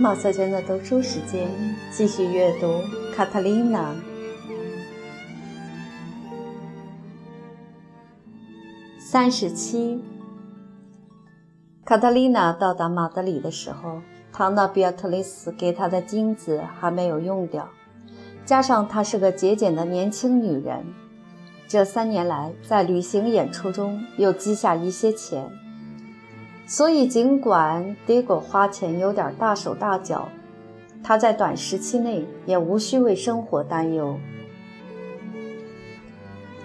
马赛娟的读书时间，继续阅读《卡塔琳娜》三十七。卡塔琳娜到达马德里的时候，唐纳比亚特雷斯给她的金子还没有用掉，加上她是个节俭的年轻女人，这三年来在旅行演出中又积下一些钱。所以，尽管迪果花钱有点大手大脚，他在短时期内也无需为生活担忧。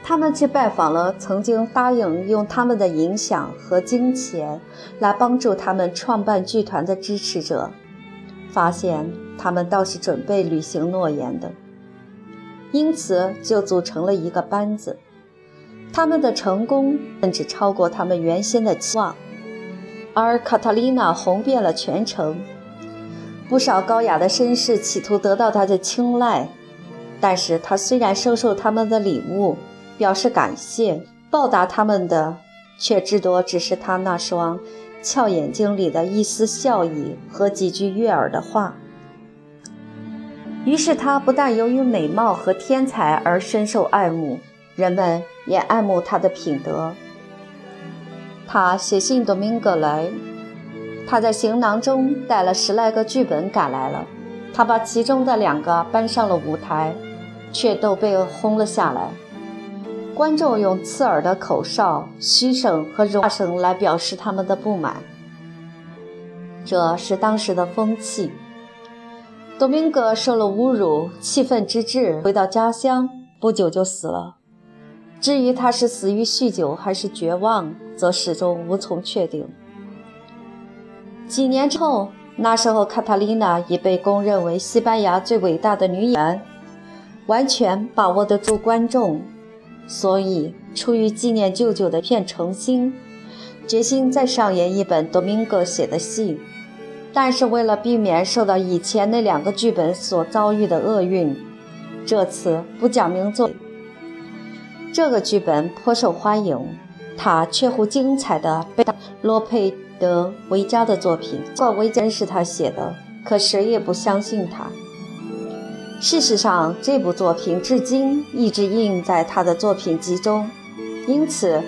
他们去拜访了曾经答应用他们的影响和金钱来帮助他们创办剧团的支持者，发现他们倒是准备履行诺言的，因此就组成了一个班子。他们的成功甚至超过他们原先的期望。而卡塔琳娜红遍了全城，不少高雅的绅士企图得到她的青睐，但是她虽然收受他们的礼物，表示感谢，报答他们的却至多只是她那双俏眼睛里的一丝笑意和几句悦耳的话。于是她不但由于美貌和天才而深受爱慕，人们也爱慕她的品德。他写信多明戈来，他在行囊中带了十来个剧本赶来了。他把其中的两个搬上了舞台，却都被轰了下来。观众用刺耳的口哨、嘘声和辱骂声来表示他们的不满。这是当时的风气。多明戈受了侮辱，气愤之至，回到家乡，不久就死了。至于他是死于酗酒还是绝望，则始终无从确定。几年之后，那时候卡塔琳娜已被公认为西班牙最伟大的女演员，完全把握得住观众，所以出于纪念舅舅的片诚心，决心再上演一本多明戈写的戏。但是为了避免受到以前那两个剧本所遭遇的厄运，这次不讲名作。这个剧本颇受欢迎，他却乎精彩的被罗佩德维加的作品，怪维加是他写的，可谁也不相信他。事实上，这部作品至今一直印在他的作品集中，因此，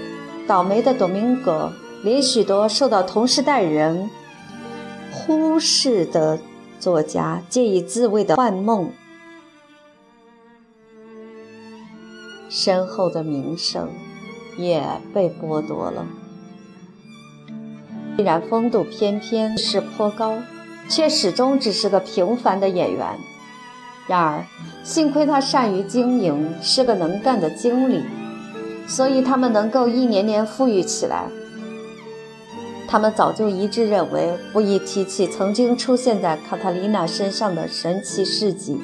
倒霉的多明戈连许多受到同时代人忽视的作家借以自慰的幻梦。身后的名声也被剥夺了。虽然风度翩翩，是颇高，却始终只是个平凡的演员。然而，幸亏他善于经营，是个能干的经理，所以他们能够一年年富裕起来。他们早就一致认为，不宜提起曾经出现在卡塔琳娜身上的神奇事迹。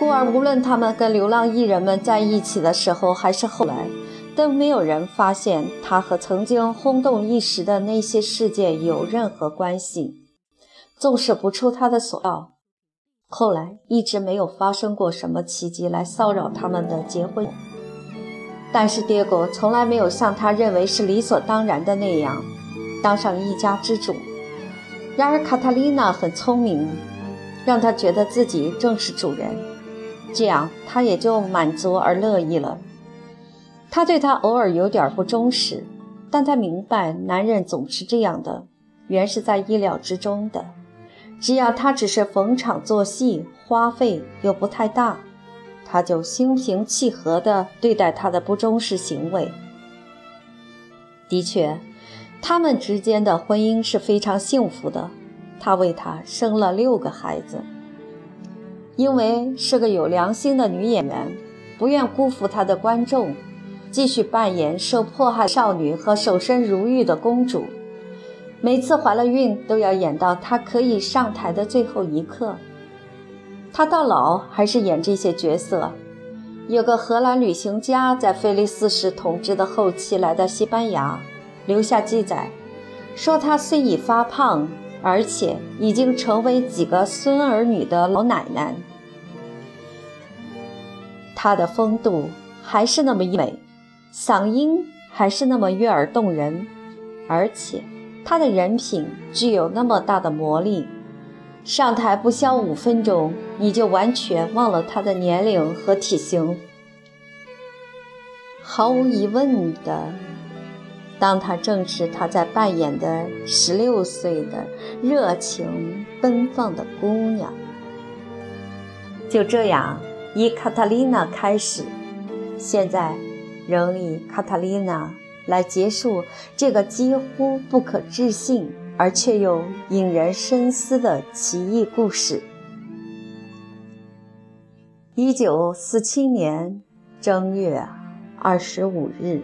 故而，无论他们跟流浪艺人们在一起的时候，还是后来，都没有人发现他和曾经轰动一时的那些事件有任何关系。纵使不出他的所料，后来一直没有发生过什么奇迹来骚扰他们的结婚。但是，爹狗从来没有像他认为是理所当然的那样当上一家之主。然而，卡塔琳娜很聪明，让他觉得自己正是主人。这样，他也就满足而乐意了。他对他偶尔有点不忠实，但他明白男人总是这样的，原是在意料之中的。只要他只是逢场作戏，花费又不太大，他就心平气和地对待他的不忠实行为。的确，他们之间的婚姻是非常幸福的。他为他生了六个孩子。因为是个有良心的女演员，不愿辜负她的观众，继续扮演受迫害少女和守身如玉的公主。每次怀了孕，都要演到她可以上台的最后一刻。她到老还是演这些角色。有个荷兰旅行家在菲利斯世统治的后期来到西班牙，留下记载，说她虽已发胖，而且已经成为几个孙儿女的老奶奶。她的风度还是那么优美，嗓音还是那么悦耳动人，而且她的人品具有那么大的魔力。上台不消五分钟，你就完全忘了她的年龄和体型。毫无疑问的，当他正是他在扮演的十六岁的热情奔放的姑娘。就这样，以卡塔琳娜开始，现在仍以卡塔琳娜来结束这个几乎不可置信而却又引人深思的奇异故事。一九四七年正月二十五日。